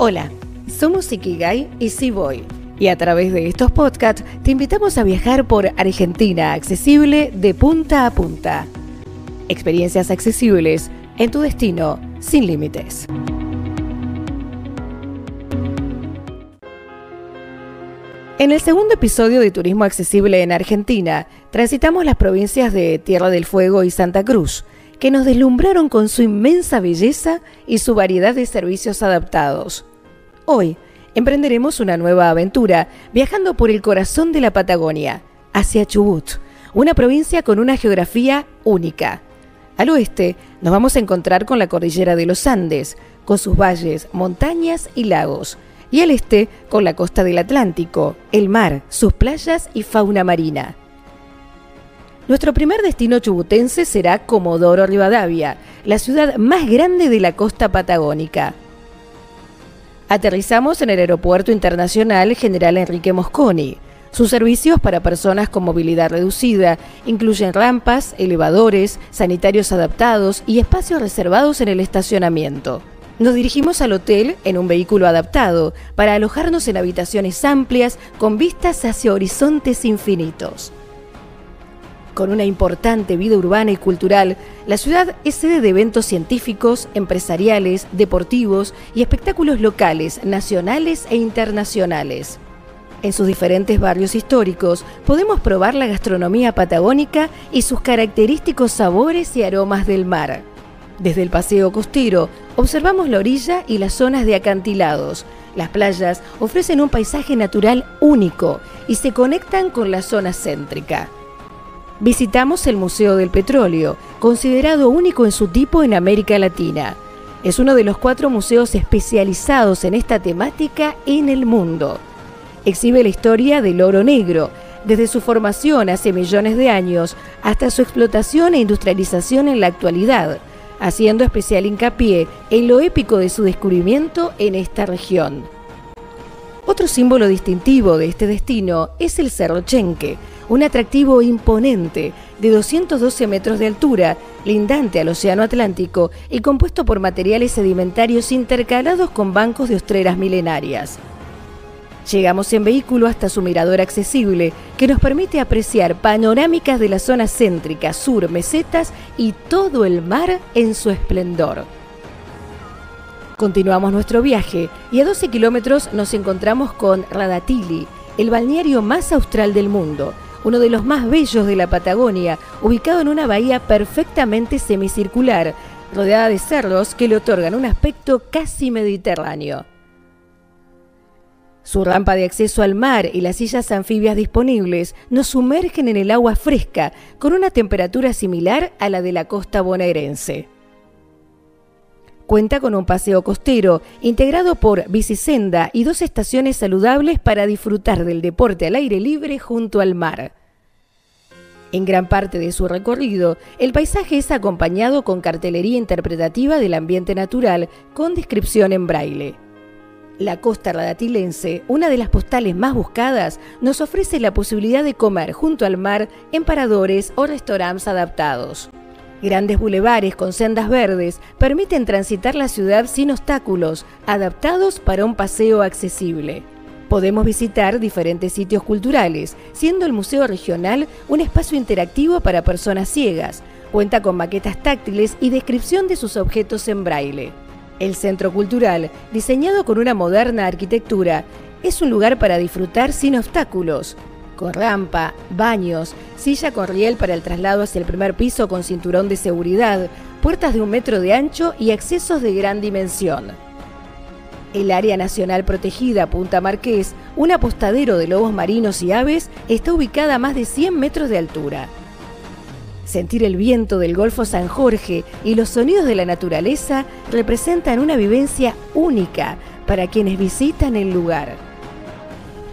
Hola, somos Ikigai y Siboy. Y a través de estos podcasts te invitamos a viajar por Argentina accesible de punta a punta. Experiencias accesibles en tu destino sin límites. En el segundo episodio de Turismo Accesible en Argentina, transitamos las provincias de Tierra del Fuego y Santa Cruz, que nos deslumbraron con su inmensa belleza y su variedad de servicios adaptados. Hoy emprenderemos una nueva aventura viajando por el corazón de la Patagonia, hacia Chubut, una provincia con una geografía única. Al oeste nos vamos a encontrar con la cordillera de los Andes, con sus valles, montañas y lagos, y al este con la costa del Atlántico, el mar, sus playas y fauna marina. Nuestro primer destino chubutense será Comodoro Rivadavia, la ciudad más grande de la costa patagónica. Aterrizamos en el Aeropuerto Internacional General Enrique Mosconi. Sus servicios para personas con movilidad reducida incluyen rampas, elevadores, sanitarios adaptados y espacios reservados en el estacionamiento. Nos dirigimos al hotel en un vehículo adaptado para alojarnos en habitaciones amplias con vistas hacia horizontes infinitos. Con una importante vida urbana y cultural, la ciudad es sede de eventos científicos, empresariales, deportivos y espectáculos locales, nacionales e internacionales. En sus diferentes barrios históricos podemos probar la gastronomía patagónica y sus característicos sabores y aromas del mar. Desde el paseo costero observamos la orilla y las zonas de acantilados. Las playas ofrecen un paisaje natural único y se conectan con la zona céntrica. Visitamos el Museo del Petróleo, considerado único en su tipo en América Latina. Es uno de los cuatro museos especializados en esta temática en el mundo. Exhibe la historia del oro negro, desde su formación hace millones de años hasta su explotación e industrialización en la actualidad, haciendo especial hincapié en lo épico de su descubrimiento en esta región. Otro símbolo distintivo de este destino es el Cerro Chenque, un atractivo imponente de 212 metros de altura, lindante al Océano Atlántico y compuesto por materiales sedimentarios intercalados con bancos de ostreras milenarias. Llegamos en vehículo hasta su mirador accesible, que nos permite apreciar panorámicas de la zona céntrica, sur, mesetas y todo el mar en su esplendor. Continuamos nuestro viaje y a 12 kilómetros nos encontramos con Radatili, el balneario más austral del mundo, uno de los más bellos de la Patagonia, ubicado en una bahía perfectamente semicircular, rodeada de cerros que le otorgan un aspecto casi mediterráneo. Su rampa de acceso al mar y las sillas anfibias disponibles nos sumergen en el agua fresca con una temperatura similar a la de la costa bonaerense. Cuenta con un paseo costero integrado por bicisenda y dos estaciones saludables para disfrutar del deporte al aire libre junto al mar. En gran parte de su recorrido, el paisaje es acompañado con cartelería interpretativa del ambiente natural con descripción en braille. La costa radatilense, una de las postales más buscadas, nos ofrece la posibilidad de comer junto al mar en paradores o restaurantes adaptados. Grandes bulevares con sendas verdes permiten transitar la ciudad sin obstáculos, adaptados para un paseo accesible. Podemos visitar diferentes sitios culturales, siendo el Museo Regional un espacio interactivo para personas ciegas. Cuenta con maquetas táctiles y descripción de sus objetos en braille. El Centro Cultural, diseñado con una moderna arquitectura, es un lugar para disfrutar sin obstáculos con rampa, baños, silla con riel para el traslado hacia el primer piso con cinturón de seguridad, puertas de un metro de ancho y accesos de gran dimensión. El Área Nacional Protegida Punta Marqués, un apostadero de lobos marinos y aves, está ubicada a más de 100 metros de altura. Sentir el viento del Golfo San Jorge y los sonidos de la naturaleza representan una vivencia única para quienes visitan el lugar.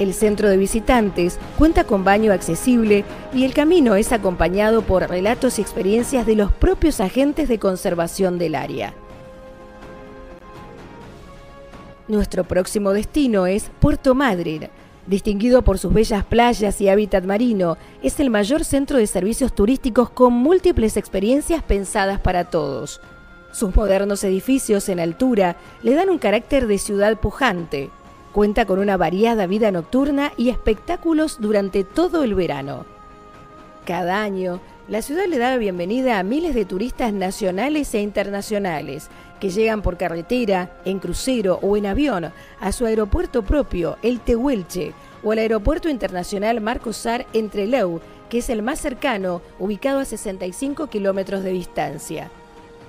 El centro de visitantes cuenta con baño accesible y el camino es acompañado por relatos y experiencias de los propios agentes de conservación del área. Nuestro próximo destino es Puerto Madryn. Distinguido por sus bellas playas y hábitat marino, es el mayor centro de servicios turísticos con múltiples experiencias pensadas para todos. Sus modernos edificios en altura le dan un carácter de ciudad pujante. Cuenta con una variada vida nocturna y espectáculos durante todo el verano. Cada año, la ciudad le da la bienvenida a miles de turistas nacionales e internacionales que llegan por carretera, en crucero o en avión a su aeropuerto propio, el Tehuelche, o al aeropuerto internacional Marcos Sar en Trelew, que es el más cercano, ubicado a 65 kilómetros de distancia.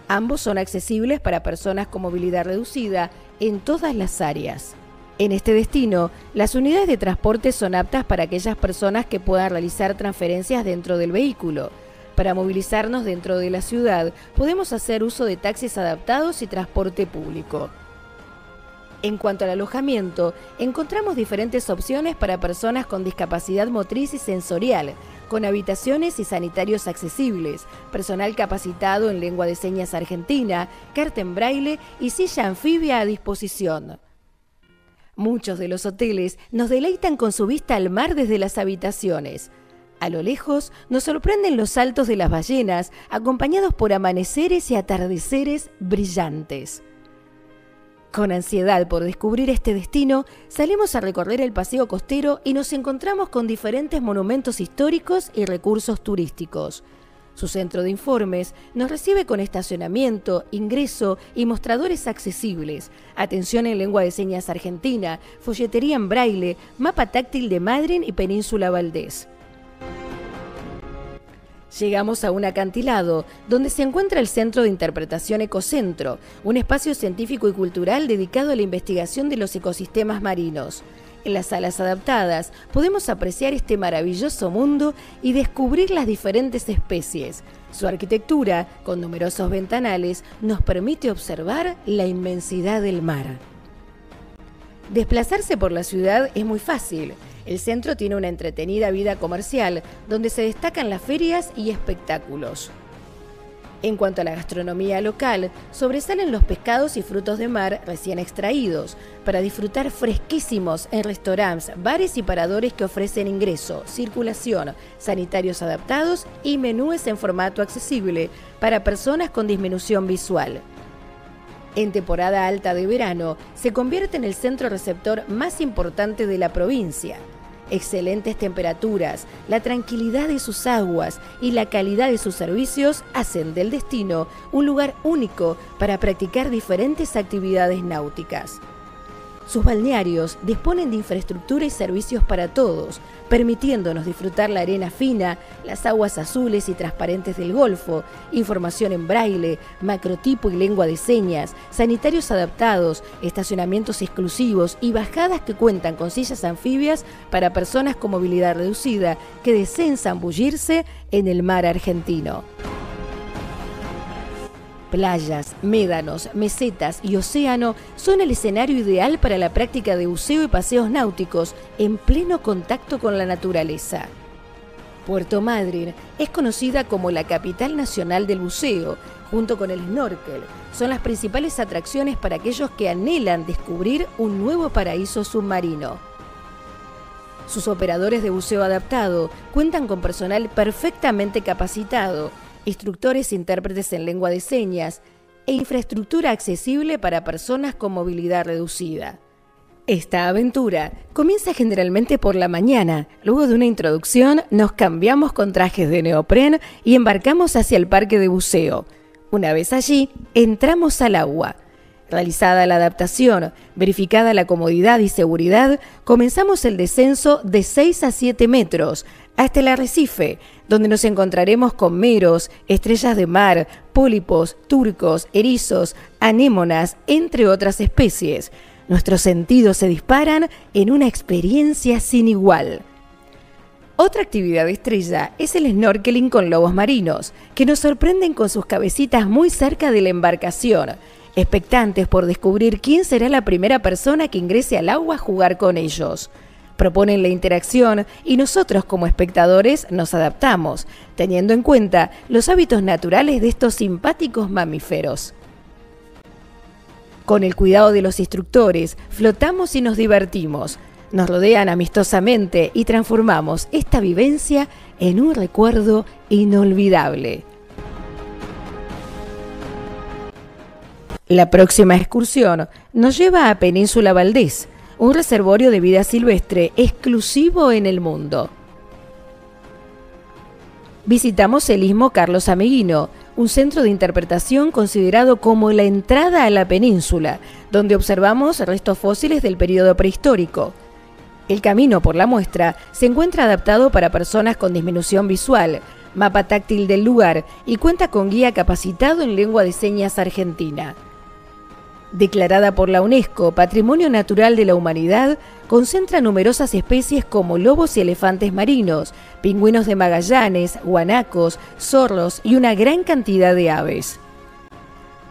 Ambos son accesibles para personas con movilidad reducida en todas las áreas. En este destino, las unidades de transporte son aptas para aquellas personas que puedan realizar transferencias dentro del vehículo para movilizarnos dentro de la ciudad, podemos hacer uso de taxis adaptados y transporte público. En cuanto al alojamiento, encontramos diferentes opciones para personas con discapacidad motriz y sensorial, con habitaciones y sanitarios accesibles, personal capacitado en lengua de señas argentina, carta en braille y silla anfibia a disposición. Muchos de los hoteles nos deleitan con su vista al mar desde las habitaciones. A lo lejos nos sorprenden los saltos de las ballenas, acompañados por amaneceres y atardeceres brillantes. Con ansiedad por descubrir este destino, salimos a recorrer el paseo costero y nos encontramos con diferentes monumentos históricos y recursos turísticos. Su centro de informes nos recibe con estacionamiento, ingreso y mostradores accesibles, atención en lengua de señas argentina, folletería en braille, mapa táctil de Madrid y Península Valdés. Llegamos a un acantilado donde se encuentra el Centro de Interpretación Ecocentro, un espacio científico y cultural dedicado a la investigación de los ecosistemas marinos. En las salas adaptadas podemos apreciar este maravilloso mundo y descubrir las diferentes especies. Su arquitectura, con numerosos ventanales, nos permite observar la inmensidad del mar. Desplazarse por la ciudad es muy fácil. El centro tiene una entretenida vida comercial donde se destacan las ferias y espectáculos. En cuanto a la gastronomía local, sobresalen los pescados y frutos de mar recién extraídos, para disfrutar fresquísimos en restaurantes, bares y paradores que ofrecen ingreso, circulación, sanitarios adaptados y menúes en formato accesible para personas con disminución visual. En temporada alta de verano, se convierte en el centro receptor más importante de la provincia excelentes temperaturas, la tranquilidad de sus aguas y la calidad de sus servicios hacen del destino un lugar único para practicar diferentes actividades náuticas. Sus balnearios disponen de infraestructura y servicios para todos, permitiéndonos disfrutar la arena fina, las aguas azules y transparentes del Golfo, información en braille, macrotipo y lengua de señas, sanitarios adaptados, estacionamientos exclusivos y bajadas que cuentan con sillas anfibias para personas con movilidad reducida que deseen zambullirse en el mar argentino. Playas, médanos, mesetas y océano son el escenario ideal para la práctica de buceo y paseos náuticos en pleno contacto con la naturaleza. Puerto Madryn es conocida como la capital nacional del buceo, junto con el snorkel. Son las principales atracciones para aquellos que anhelan descubrir un nuevo paraíso submarino. Sus operadores de buceo adaptado cuentan con personal perfectamente capacitado instructores e intérpretes en lengua de señas e infraestructura accesible para personas con movilidad reducida. Esta aventura comienza generalmente por la mañana. Luego de una introducción, nos cambiamos con trajes de neopren y embarcamos hacia el parque de buceo. Una vez allí, entramos al agua. Realizada la adaptación, verificada la comodidad y seguridad, comenzamos el descenso de 6 a 7 metros hasta el arrecife, donde nos encontraremos con meros, estrellas de mar, pólipos, turcos, erizos, anémonas, entre otras especies. Nuestros sentidos se disparan en una experiencia sin igual. Otra actividad estrella es el snorkeling con lobos marinos, que nos sorprenden con sus cabecitas muy cerca de la embarcación expectantes por descubrir quién será la primera persona que ingrese al agua a jugar con ellos. Proponen la interacción y nosotros como espectadores nos adaptamos, teniendo en cuenta los hábitos naturales de estos simpáticos mamíferos. Con el cuidado de los instructores, flotamos y nos divertimos. Nos rodean amistosamente y transformamos esta vivencia en un recuerdo inolvidable. La próxima excursión nos lleva a Península Valdés, un reservorio de vida silvestre exclusivo en el mundo. Visitamos el Istmo Carlos Ameguino, un centro de interpretación considerado como la entrada a la península, donde observamos restos fósiles del periodo prehistórico. El camino por la muestra se encuentra adaptado para personas con disminución visual, mapa táctil del lugar y cuenta con guía capacitado en lengua de señas argentina. Declarada por la UNESCO Patrimonio Natural de la Humanidad, concentra numerosas especies como lobos y elefantes marinos, pingüinos de Magallanes, guanacos, zorros y una gran cantidad de aves.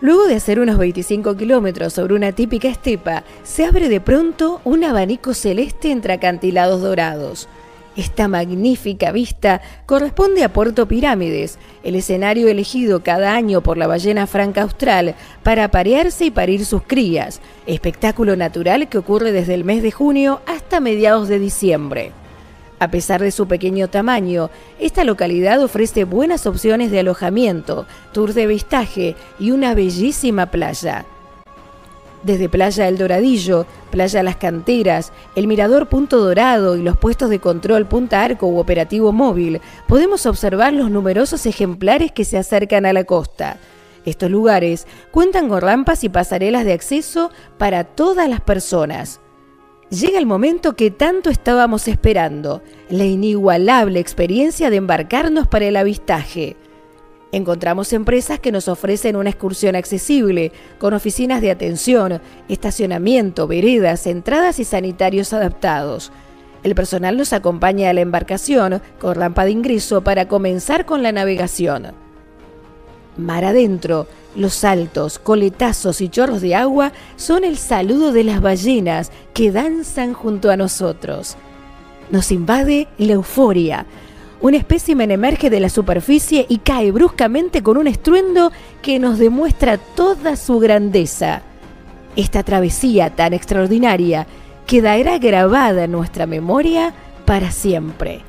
Luego de hacer unos 25 kilómetros sobre una típica estepa, se abre de pronto un abanico celeste entre acantilados dorados. Esta magnífica vista corresponde a Puerto Pirámides, el escenario elegido cada año por la ballena franca austral para aparearse y parir sus crías, espectáculo natural que ocurre desde el mes de junio hasta mediados de diciembre. A pesar de su pequeño tamaño, esta localidad ofrece buenas opciones de alojamiento, tours de vistaje y una bellísima playa. Desde Playa El Doradillo, Playa Las Canteras, el Mirador Punto Dorado y los puestos de control Punta Arco u Operativo Móvil, podemos observar los numerosos ejemplares que se acercan a la costa. Estos lugares cuentan con rampas y pasarelas de acceso para todas las personas. Llega el momento que tanto estábamos esperando, la inigualable experiencia de embarcarnos para el avistaje. Encontramos empresas que nos ofrecen una excursión accesible, con oficinas de atención, estacionamiento, veredas, entradas y sanitarios adaptados. El personal nos acompaña a la embarcación con rampa de ingreso para comenzar con la navegación. Mar adentro, los saltos, coletazos y chorros de agua son el saludo de las ballenas que danzan junto a nosotros. Nos invade la euforia. Un espécimen emerge de la superficie y cae bruscamente con un estruendo que nos demuestra toda su grandeza. Esta travesía tan extraordinaria quedará grabada en nuestra memoria para siempre.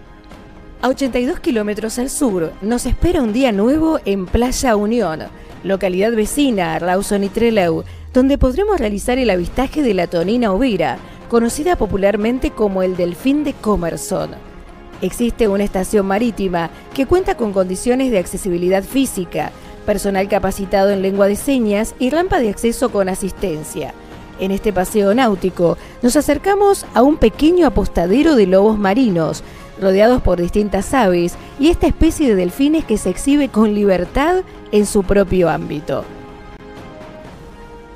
A 82 kilómetros al sur nos espera un día nuevo en Playa Unión localidad vecina a Rawson y Trelew, donde podremos realizar el avistaje de la tonina ovira, conocida popularmente como el delfín de Comerson. Existe una estación marítima que cuenta con condiciones de accesibilidad física, personal capacitado en lengua de señas y rampa de acceso con asistencia. En este paseo náutico nos acercamos a un pequeño apostadero de lobos marinos, rodeados por distintas aves y esta especie de delfines que se exhibe con libertad en su propio ámbito.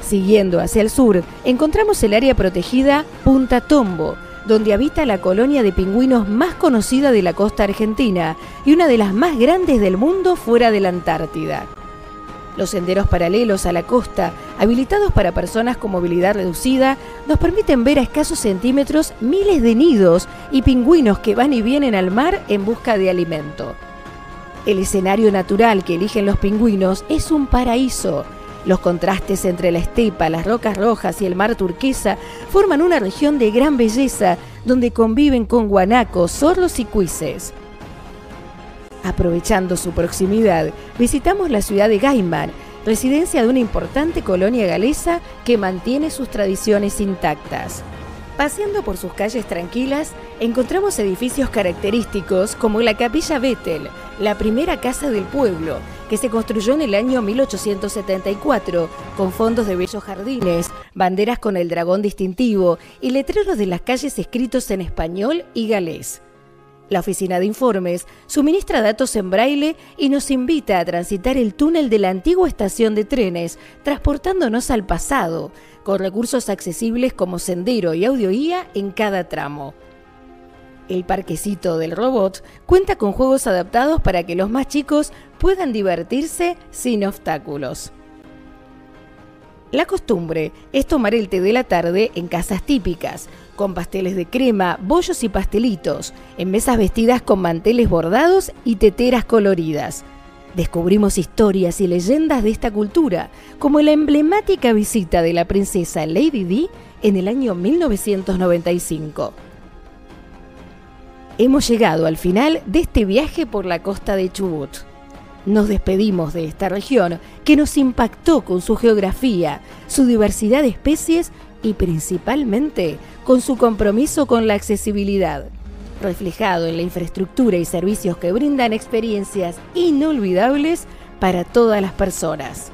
Siguiendo hacia el sur, encontramos el área protegida Punta Tombo, donde habita la colonia de pingüinos más conocida de la costa argentina y una de las más grandes del mundo fuera de la Antártida. Los senderos paralelos a la costa, habilitados para personas con movilidad reducida, nos permiten ver a escasos centímetros miles de nidos y pingüinos que van y vienen al mar en busca de alimento. El escenario natural que eligen los pingüinos es un paraíso. Los contrastes entre la estepa, las rocas rojas y el mar turquesa forman una región de gran belleza donde conviven con guanacos, zorros y cuises. Aprovechando su proximidad, visitamos la ciudad de Gaiman, residencia de una importante colonia galesa que mantiene sus tradiciones intactas. Paseando por sus calles tranquilas, encontramos edificios característicos como la Capilla Bethel, la primera casa del pueblo, que se construyó en el año 1874, con fondos de bellos jardines, banderas con el dragón distintivo y letreros de las calles escritos en español y galés. La oficina de informes suministra datos en braille y nos invita a transitar el túnel de la antigua estación de trenes, transportándonos al pasado, con recursos accesibles como sendero y audioguía en cada tramo. El parquecito del robot cuenta con juegos adaptados para que los más chicos puedan divertirse sin obstáculos. La costumbre es tomar el té de la tarde en casas típicas, con pasteles de crema, bollos y pastelitos, en mesas vestidas con manteles bordados y teteras coloridas. Descubrimos historias y leyendas de esta cultura, como la emblemática visita de la princesa Lady Di en el año 1995. Hemos llegado al final de este viaje por la costa de Chubut. Nos despedimos de esta región que nos impactó con su geografía, su diversidad de especies y principalmente con su compromiso con la accesibilidad, reflejado en la infraestructura y servicios que brindan experiencias inolvidables para todas las personas.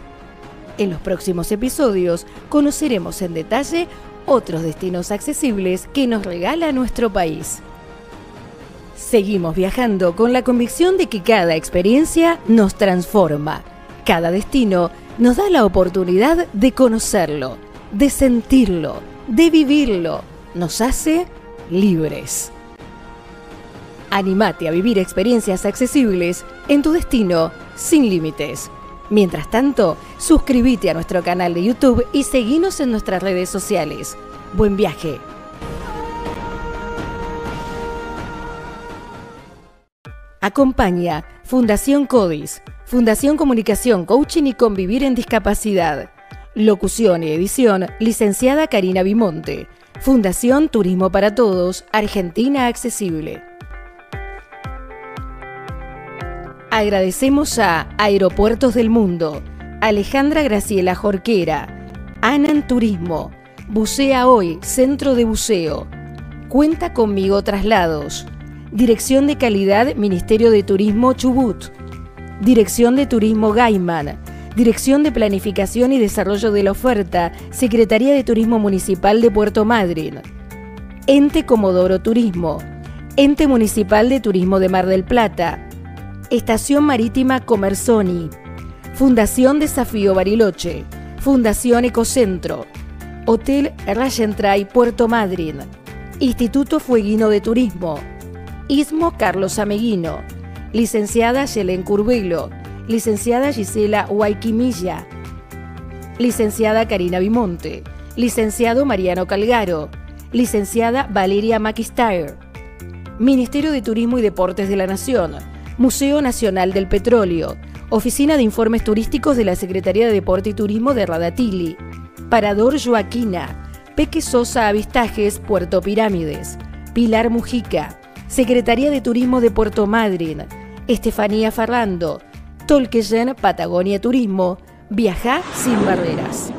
En los próximos episodios conoceremos en detalle otros destinos accesibles que nos regala nuestro país. Seguimos viajando con la convicción de que cada experiencia nos transforma. Cada destino nos da la oportunidad de conocerlo, de sentirlo, de vivirlo. Nos hace libres. Animate a vivir experiencias accesibles en tu destino sin límites. Mientras tanto, suscríbete a nuestro canal de YouTube y seguinos en nuestras redes sociales. Buen viaje. Acompaña Fundación CODIS, Fundación Comunicación, Coaching y Convivir en Discapacidad. Locución y edición, licenciada Karina Bimonte. Fundación Turismo para Todos, Argentina Accesible. Agradecemos a Aeropuertos del Mundo, Alejandra Graciela Jorquera, Anan Turismo, Bucea Hoy, Centro de Buceo, Cuenta conmigo Traslados, Dirección de Calidad Ministerio de Turismo Chubut, Dirección de Turismo Gaiman, Dirección de Planificación y Desarrollo de la Oferta, Secretaría de Turismo Municipal de Puerto Madryn, Ente Comodoro Turismo, Ente Municipal de Turismo de Mar del Plata, Estación Marítima Comersoni, Fundación Desafío Bariloche, Fundación Ecocentro, Hotel Rayentray Puerto Madryn, Instituto Fueguino de Turismo, Ismo Carlos Ameguino, licenciada Yelen Curvelo, licenciada Gisela Huayquimilla, licenciada Karina Bimonte, licenciado Mariano Calgaro, licenciada Valeria McIntyre, Ministerio de Turismo y Deportes de la Nación, Museo Nacional del Petróleo, Oficina de Informes Turísticos de la Secretaría de Deporte y Turismo de Radatili, Parador Joaquina, Peque Sosa Avistajes, Puerto Pirámides, Pilar Mujica, Secretaría de Turismo de Puerto Madryn, Estefanía Ferrando, Tolqueyen Patagonia Turismo, Viaja sin barreras.